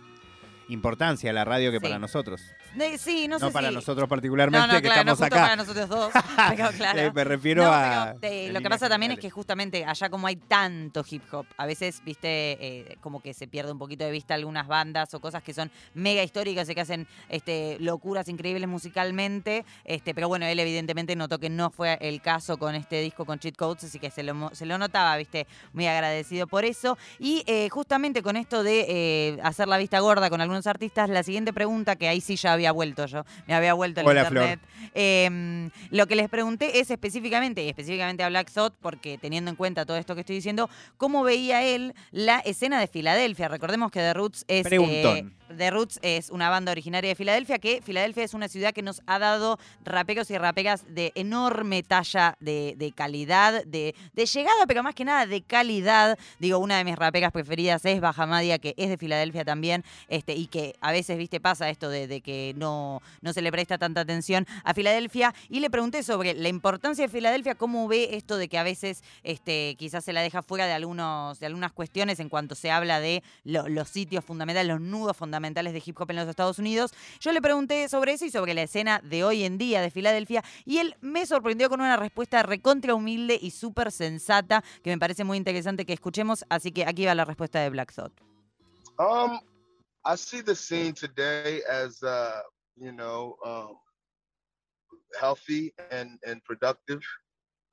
importancia a la radio que Sí. para nosotros. De- sí, no, No, sé para si... nosotros No, particularmente no, que claro, no estamos justo acá. para nosotros dos, pero claro. Eh, me refiero No, a. pero, eh, lo que pasa también es que justamente allá como hay tanto hip hop, a veces, viste, eh, como que se pierde un poquito de vista algunas bandas o cosas que son mega históricas y que hacen este, locuras increíbles musicalmente. Este, pero bueno, él evidentemente notó que no fue el caso con este disco con Cheat Codes, así que se lo, se lo notaba, viste, muy agradecido por eso. Y eh, justamente con esto de eh, hacer la vista gorda con algunos artistas, la siguiente pregunta, que ahí sí ya había vuelto yo, me había vuelto el Hola, internet. Eh, lo que les pregunté es específicamente, y específicamente a Black Thought, porque teniendo en cuenta todo esto que estoy diciendo, cómo veía él la escena de Filadelfia. Recordemos que The Roots es. Preguntón. The Roots es una banda originaria de Filadelfia, que Filadelfia es una ciudad que nos ha dado raperos y raperas de enorme talla de, de calidad, de, de llegada, pero más que nada de calidad. Digo, una de mis raperas preferidas es Bajamadia, que es de Filadelfia también, este, y que a veces, viste, pasa esto de, que no, no se le presta tanta atención a Filadelfia. Y le pregunté sobre la importancia de Filadelfia, cómo ve esto de que a veces este, quizás se la deja fuera de, algunos, de algunas cuestiones en cuanto se habla de lo- los sitios fundamentales, los nudos fundamentales de hip hop en los Estados Unidos. Yo le pregunté sobre eso y sobre la escena de hoy en día de Filadelfia y él me sorprendió con una respuesta recontra humilde y súper sensata que me parece muy interesante que escuchemos. Así que aquí va la respuesta de Black Thought. Um, I see the scene today as uh, you know, um, healthy and and productive.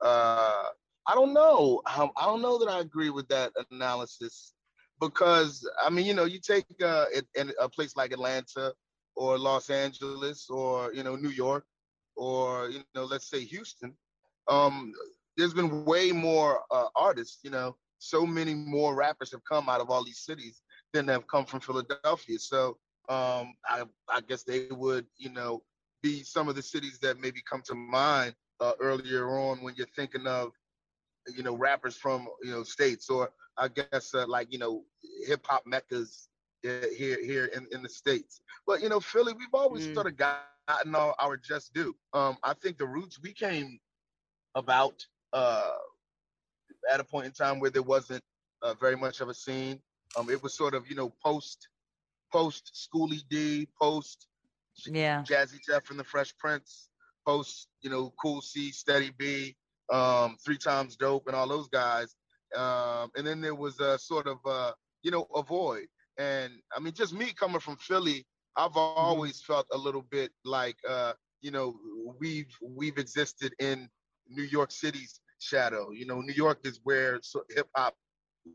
Uh, I don't know. I don't know that I agree with that analysis because I mean, you know, you take uh, in a place like Atlanta or Los Angeles or you know New York or you know let's say Houston. Um, there's been way more uh, artists. You know, so many more rappers have come out of all these cities than have come from Philadelphia. So um, I, I guess they would, you know, be some of the cities that maybe come to mind uh, earlier on when you're thinking of, you know, rappers from, you know, states or I guess uh, like, you know, hip hop meccas uh, here here in, in the states. But you know, Philly, we've always Mm. sort of gotten our, our just due. Um, I think the roots we came about uh, at a point in time where there wasn't uh, very much of a scene. Um, it was sort of you know post post Schoolie D, post Yeah. Jazzy Jeff and the Fresh Prince, post you know Cool C, Steady B, um, Three Times Dope, and all those guys. Um, and then there was a sort of uh, you know a void. And I mean, just me coming from Philly, I've always felt a little bit like uh, you know we've we've existed in New York City's shadow. You know, New York is where hip hop,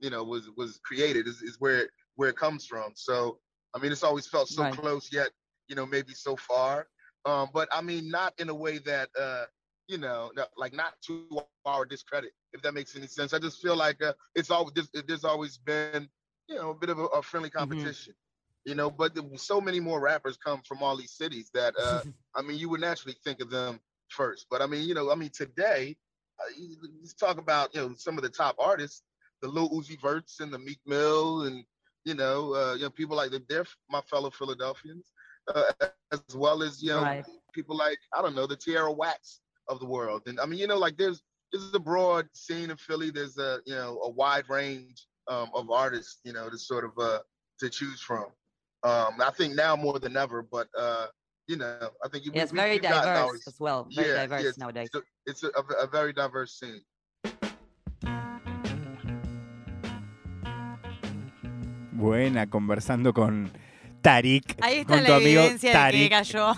you know, was was created. Is, is where where it comes from. So I mean, it's always felt so Right. close, yet you know maybe so far. Um, but I mean, not in a way that uh, you know, like not to our discredit, if that makes any sense. I just feel like uh, it's always there's, there's always been you know a bit of a, a friendly competition. You know, but there, so many more rappers come from all these cities that uh, I mean, you would naturally think of them first. But I mean, you know, I mean, today, uh, let's talk about you know some of the top artists, the Lil Uzi Verts and the Meek Mill, and you know, uh, you know, people like. They're my fellow Philadelphians, uh, as well as you know, Right. people like I don't know the Tierra Wax of the world. And I mean, you know, like there's this is a broad scene in Philly. There's a you know a wide range um, of artists, you know, to sort of uh, to choose from. Um, I think now more than ever, but uh, you know, I think Yes, we- very diverse as well. Very Yeah, diverse yes, nowadays. It's, a, it's a, a very diverse scene. Buena, conversando con Tarik, Ahí está con tu amigo evidencia de que Tarik. cayó.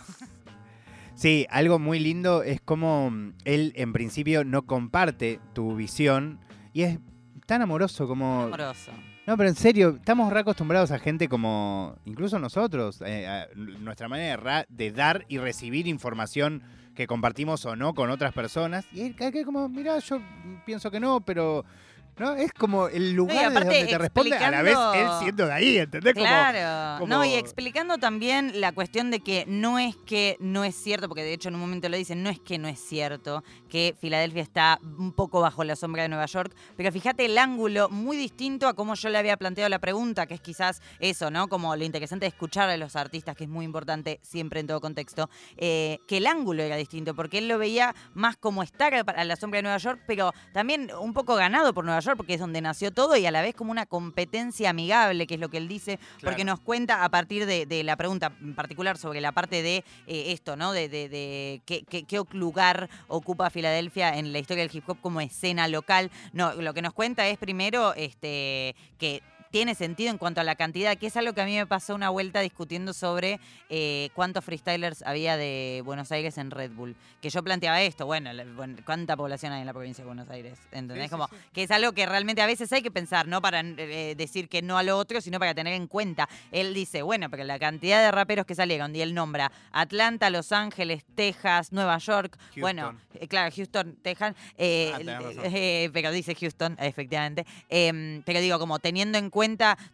Sí, algo muy lindo es como mm, él en principio no comparte tu visión y es tan amoroso como... Amoroso. No, pero en serio, estamos re acostumbrados a gente como, incluso nosotros, eh, a nuestra manera de, de dar y recibir información que compartimos o no con otras personas. Y él cae como, mira, yo pienso que no, pero no es como el lugar desde donde te responde a la vez él siendo de ahí, ¿entendés? Como- Claro, como- no, y explicando también la cuestión de que no es que no es cierto, porque de hecho en un momento lo dicen, no es que no es cierto que Filadelfia está un poco bajo la sombra de Nueva York, pero fíjate el ángulo muy distinto a cómo yo le había planteado la pregunta, que es quizás eso, ¿no? Como lo interesante de escuchar a los artistas, que es muy importante siempre en todo contexto, eh, que el ángulo era distinto, porque él lo veía más como estar a la sombra de Nueva York, pero también un poco ganado por Nueva York York, porque es donde nació todo, y a la vez como una competencia amigable, que es lo que él dice, porque nos cuenta a partir de, de la pregunta en particular sobre la parte de eh, esto, ¿no? De, de- de qué, qué- qué lugar ocupa Filadelfia en la historia del hip hop como escena local. No, lo que nos cuenta es primero este, que tiene sentido en cuanto a la cantidad, que es algo que a mí me pasó una vuelta discutiendo sobre eh, cuántos freestylers había de Buenos Aires en Red Bull. Que yo planteaba esto, bueno, ¿cuánta población hay en la provincia de Buenos Aires? ¿Entendés? Sí, como sí. que es algo que realmente a veces hay que pensar, no para eh, decir que no a lo otro, sino para tener en cuenta. Él dice, bueno, pero la cantidad de raperos que salieron, y él nombra Atlanta, Los Ángeles, Texas, Nueva York, bueno, eh, claro, Houston, Texas, Ah, pero dice Houston, efectivamente. Em, pero digo, como teniendo en cuenta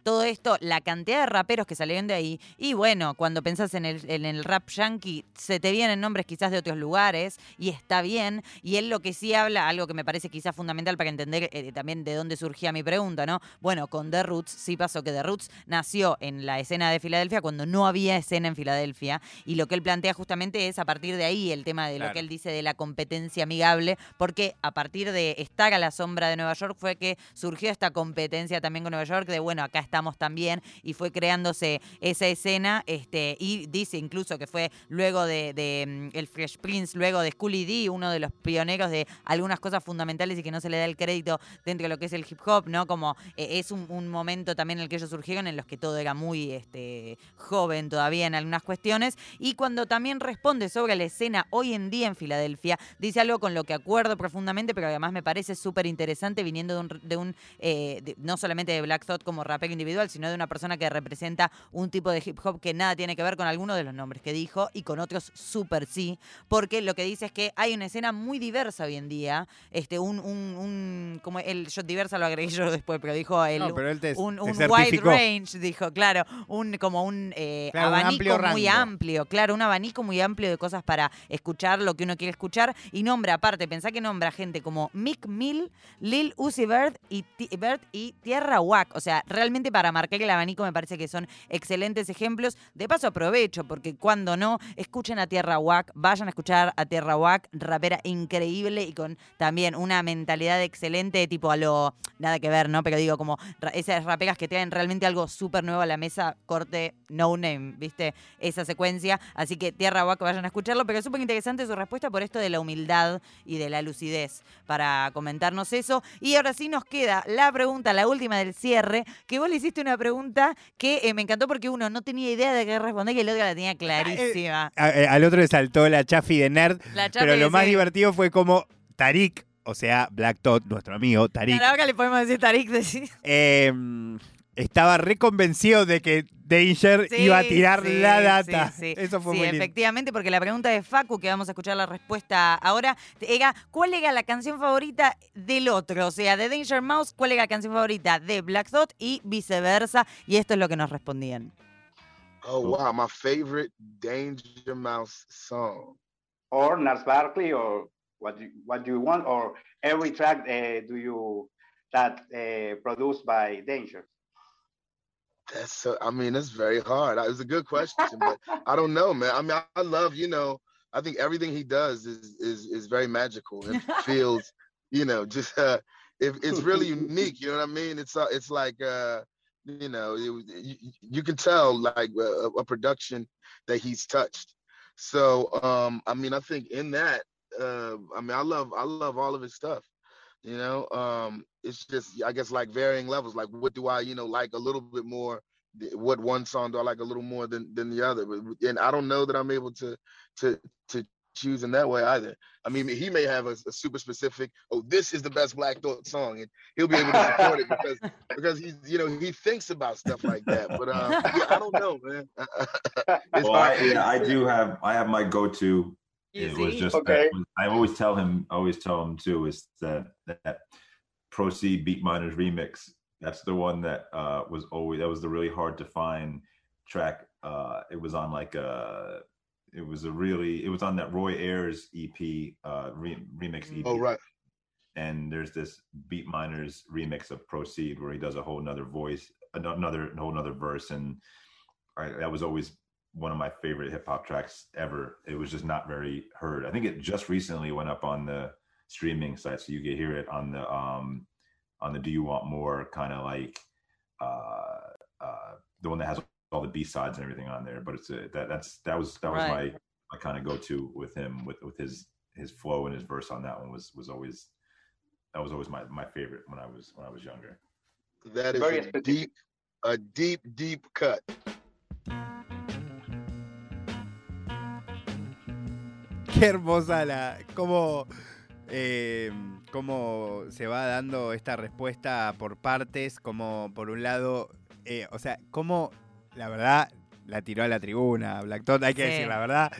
todo esto, la cantidad de raperos que salieron de ahí, y bueno, cuando pensás en el, en el rap yankee, se te vienen nombres quizás de otros lugares, y está bien, y él lo que sí habla, algo que me parece quizás fundamental para entender eh, también de dónde surgía mi pregunta, ¿no? Bueno, con The Roots sí pasó que The Roots nació en la escena de Filadelfia cuando no había escena en Filadelfia, y lo que él plantea justamente es a partir de ahí el tema de lo que él dice de la competencia amigable, porque a partir de estar a la sombra de Nueva York fue que surgió esta competencia también con Nueva York, de bueno, acá estamos también, y fue creándose esa escena, este, y dice incluso que fue luego de, mm, el Fresh Prince, luego de Schoolie D, uno de los pioneros de algunas cosas fundamentales y que no se le da el crédito dentro de lo que es el hip hop, ¿no? Como eh, es un, momento también en el que ellos surgieron, en los que todo era muy este, joven todavía en algunas cuestiones, y cuando también responde sobre la escena hoy en día en Filadelfia, dice algo con lo que acuerdo profundamente, pero además me parece súper interesante viniendo de un, de un eh, no solamente de Black Thought como rapero individual, sino de una persona que representa un tipo de hip hop que nada tiene que ver con alguno de los nombres que dijo y con otros súper sí, porque lo que dice es que hay una escena muy diversa hoy en día, este, un, un, un como el yo diversa lo agregué yo después, pero dijo el, No, pero él te, un, te wide range, dijo, claro, un como un eh, Claro, abanico amplio muy rango. amplio, claro, un abanico muy amplio de cosas para escuchar lo que uno quiere escuchar y nombra aparte, pensá que nombra gente como Mick Mill, Lil Uzi Vert y, Ti- Vert y Tierra Wack, o sea, realmente para marcar el abanico me parece que son excelentes ejemplos. De paso aprovecho porque cuando no escuchen a Tierra Wack, vayan a escuchar a Tierra Wack, rapera increíble y con también una mentalidad excelente, tipo a lo nada que ver, ¿no? Pero digo como esas raperas que traen realmente algo súper nuevo a la mesa, corte no name, ¿viste? Esa secuencia. Así que Tierra Wack, vayan a escucharlo. Pero es súper interesante su respuesta por esto de la humildad y de la lucidez para comentarnos eso. Y ahora sí nos queda la pregunta, la última del cierre, que vos le hiciste una pregunta que eh, me encantó porque uno no tenía idea de qué responder y el otro la tenía clarísima. A- eh, al otro le saltó la chafi de nerd, La pero lo más divertido fue como Tarik, o sea, Black Tot, nuestro amigo Tarik, ahora le podemos decir Tarik, eh, estaba reconvencido de que Danger Sí, iba a tirar sí, la data. sí, sí. Eso fue Sí, muy lindo. efectivamente, porque la pregunta de Facu, que vamos a escuchar la respuesta ahora, era ¿cuál era la canción favorita del otro? O sea, de Danger Mouse, ¿cuál era la canción favorita de Black Thought y viceversa? Y esto es lo que nos respondían. Oh wow, my favorite Danger Mouse song. or Nars Barkley or what you, what you want or every track uh, do you that uh, produced by Danger? That's so, I mean, it's very hard. It was a good question, but I don't know, man. I mean, I, I love, you know, I think everything he does is is is very magical and feels, you know, just uh, it, it's really unique. You know what I mean? It's uh, it's like uh, you know, it, you, you can tell like a, a production that he's touched. So um, I mean, I think in that, uh, I mean, I love I love all of his stuff. You know, um, it's just I guess like varying levels. Like, what do I, you know, like a little bit more? What one song do I like a little more than than the other? And I don't know that I'm able to to to choose in that way either. I mean, he may have a, a super specific. Oh, this is the best Black Thought song, and he'll be able to support it because because he's you know he thinks about stuff like that. But um, yeah, I don't know, man. Well, I, yeah, I do have I have my go-to. It was just Okay. that I always tell him, I always tell him too, is that that Proceed Beat Miners remix. That's the one that uh, was always that was the really hard to find track. Uh, it was on like a, it was a really it was on that Roy Ayers EP uh, re- remix EP. Oh right. and there's this beat miners remix of proceed where he does a whole nother voice another whole another verse and I, that was always one of my favorite hip hop tracks ever it was just not very heard i think it just recently went up on the streaming site so you can hear it on the um on the Do You Want More kind of like uh, uh, the one that has all the B sides and everything on there. But it's a, that that's that was that was Right. my my kind of go to with him with with his his flow and his verse on that one was was always that was always my my favorite when I was when I was younger. That is Very a deep, a deep, deep cut. Qué hermosa la. Cómo, eh, cómo se va dando esta respuesta por partes. Como por un lado. eh, o sea, cómo la verdad la tiró a la tribuna. Black Thought, hay que Sí. decir la verdad.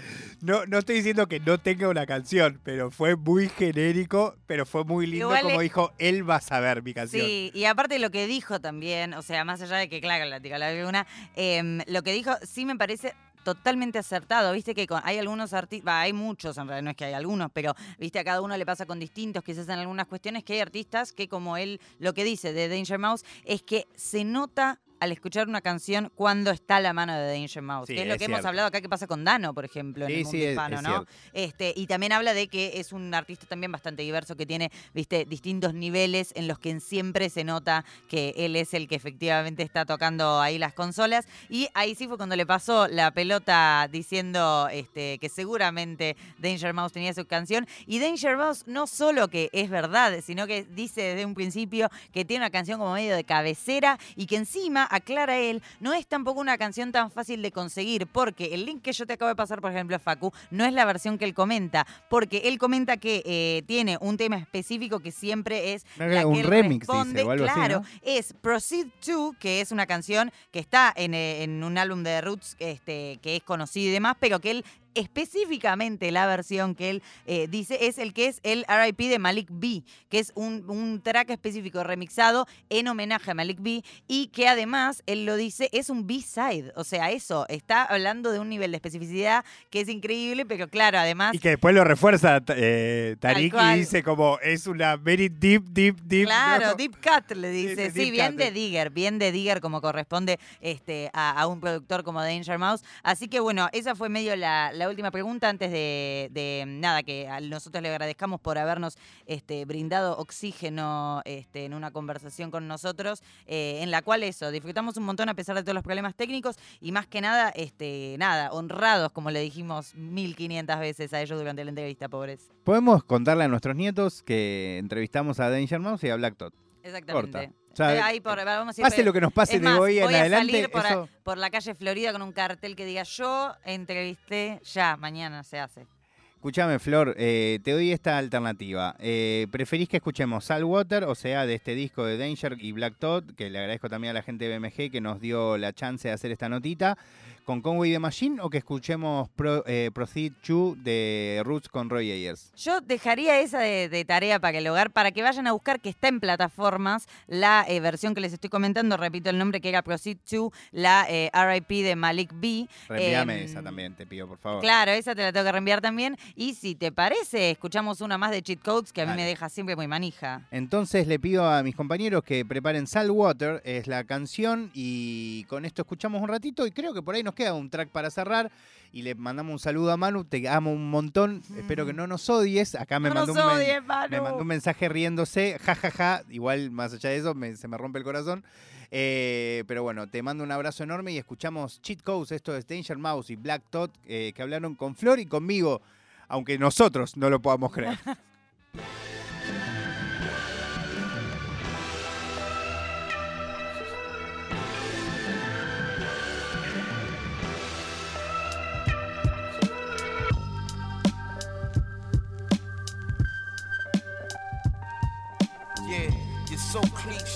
No, no estoy diciendo que no tenga una canción, pero fue muy genérico, pero fue muy lindo Igual como dijo, él va a saber mi canción. Sí, y aparte lo que dijo también, o sea, más allá de que, claro, la tiró a la luna, em, lo que dijo sí me parece totalmente acertado, viste que hay algunos artistas, hay muchos en realidad, no es que hay algunos, pero viste a cada uno le pasa con distintos, quizás en algunas cuestiones que hay artistas que como él lo que dice de Danger Mouse es que se nota al escuchar una canción cuando está la mano de Danger Mouse, Sí, que es lo es que hemos hablado acá que pasa con Dano, por ejemplo, en Sí, el mundo sí, hispano, es ¿no? Este, y también habla de que es un artista también bastante diverso, que tiene, viste, distintos niveles en los que siempre se nota que él es el que efectivamente está tocando ahí las consolas. Y ahí sí fue cuando le pasó la pelota diciendo este, que seguramente Danger Mouse tenía su canción. Y Danger Mouse no solo que es verdad, sino que dice desde un principio que tiene una canción como medio de cabecera y que encima, aclara él, no es tampoco una canción tan fácil de conseguir, porque el link que yo te acabo de pasar, por ejemplo, Facu, no es la versión que él comenta, porque él comenta que eh, tiene un tema específico que siempre es No, la un que él remix, dice, responde, o algo así, claro, ¿no? es Proceed to, que es una canción que está en, eh, en un álbum de Roots este, que es conocido y demás, pero que él específicamente la versión que él eh, dice es el que es el RIP de Malik B, que es un, un track específico remixado en homenaje a Malik B y que además, él lo dice, es un B-side. O sea, eso, está hablando de un nivel de especificidad que es increíble, pero claro, además... Y que después lo refuerza eh, Tarik y dice como es una very deep, deep, deep. Claro, ¿no? Deep Cut le dice. Sí, bien Cut. de Digger, bien de Digger como corresponde este, a, a un productor como Danger Mouse. Así que bueno, esa fue medio la, la última pregunta antes de, de, nada, que a nosotros le agradezcamos por habernos este, brindado oxígeno este, en una conversación con nosotros, eh, en la cual eso, disfrutamos un montón a pesar de todos los problemas técnicos y más que nada, este, nada, honrados, como le dijimos 1500 veces a ellos durante la entrevista, pobres. Podemos contarle a nuestros nietos que entrevistamos a Danger Mouse y a Black Tot. Exactamente. Corta. O sea, Eh, ahí por- vamos a ir Pase lo que nos pase de más, hoy en voy a adelante. salir por, a- por la calle Florida con un cartel que diga yo entrevisté ya, mañana se hace. Escúchame, Flor, eh, te doy esta alternativa. Eh, ¿Preferís que escuchemos Saltwater, o sea, de este disco de Danger y Black Todd, que le agradezco también a la gente de BMG que nos dio la chance de hacer esta notita, con Conway the Machine, o que escuchemos Pro- eh, Proceed to de Roots con Roy Ayers? Yo dejaría esa de, de tarea para el hogar, para que vayan a buscar, que está en plataformas, la eh, versión que les estoy comentando, repito el nombre, que era Proceed to, la eh, RIP de Malik B. Reenvíame Em, esa también, te pido, por favor. Claro, esa te la tengo que reenviar también. Y si te parece, escuchamos una más de Cheat Codes, que a mí Dale. me deja siempre muy manija. Entonces le pido a mis compañeros que preparen Saltwater, es la canción, y con esto escuchamos un ratito y creo que por ahí nos queda un track para cerrar. Y le mandamos un saludo a Manu, te amo un montón, espero que no nos odies. Acá me, No mandó, nos un men- odies, Manu. me mandó un mensaje riéndose, jajaja, igual más allá de eso me- se me rompe el corazón. Eh, pero bueno, te mando un abrazo enorme y escuchamos Cheat Codes, esto es Danger Mouse y Black Tot, eh, que hablaron con Flor y conmigo, aunque nosotros no lo podamos creer.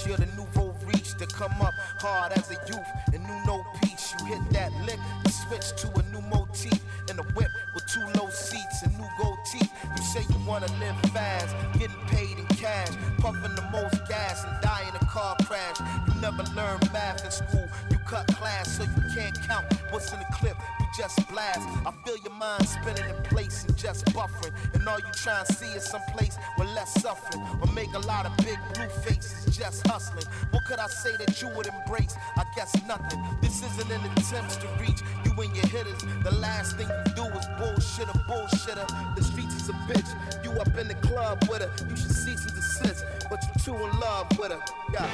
you're the nouveau reach to come up hard as a youth and knew no peace. You hit that lick and switch to a new motif in a whip with two low seats and new gold teeth. You say you wanna live fast, getting paid in cash, puffing the most gas and die in a car crash. You never learned math in school, you cut class so you can't count what's in the clip. You just blast. I feel your mind spinning in place and just buffering. And all you try and see is some place with less suffering. Or make a lot of big blue faces just hustling. What could I say that you would embrace? I guess nothing. This isn't an attempt to reach you and your hitters. The last thing you do is bullshit a bullshitter. The streets is a bitch. You up in the club with her. You should cease and desist. but you're too in love with her. Yeah.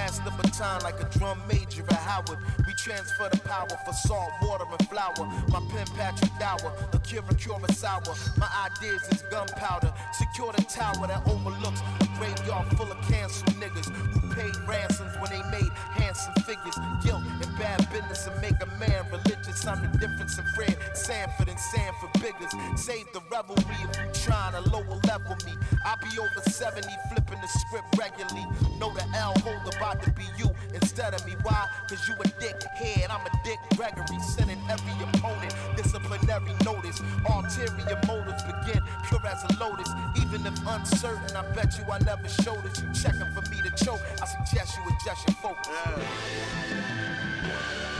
Pass the baton like a drum major at Howard. We transfer the power for salt, water, and flour. My pen Patrick Dower, the cure Akira Kurosawa. My ideas is gunpowder. Secure the tower that overlooks a graveyard full of canceled niggas who paid ransoms when they made handsome figures. Guilt and bad business and make a man religious. I'm the difference in Fred Sanford and Sanford Biggers. Save the revelry if you trying to lower level me. I'll be over 70, flipping the script regularly. Know the L to be you instead of me. Why? Cause you a dick head, I'm a dick Gregory. Sending every opponent disciplinary notice. Ulterior motives begin pure as a lotus. Even if uncertain, I bet you I never showed it. You checking for me to choke. I suggest you adjust your focus. Look,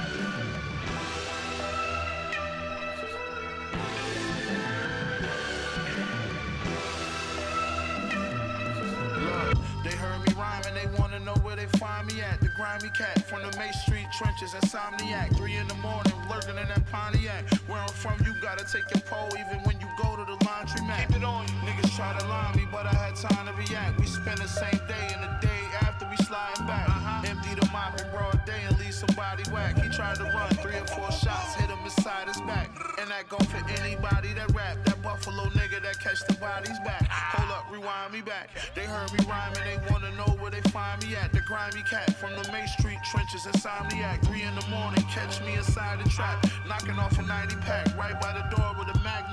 where they find me at. The grimy cat from the May Street trenches, insomniac. Three in the morning, lurking in that Pontiac. Where I'm from, you gotta take your pole even when you go to the laundry mat. Keep it on you. Niggas try to line me, but I had time to react. We spend the same day and the day after we sliding back. Uh-huh. Empty the mop in broad day and leave somebody whack. He tried to run three or four shots, hit him inside his back. That go for anybody that rap. That buffalo nigga that catch the bodies back. Hold up, rewind me back. They heard me rhyme and they wanna know where they find me at. The grimy cat from the May Street trenches, insomniac. Three in the morning, catch me inside the trap. Knocking off a 90 pack, right by the door with a Mac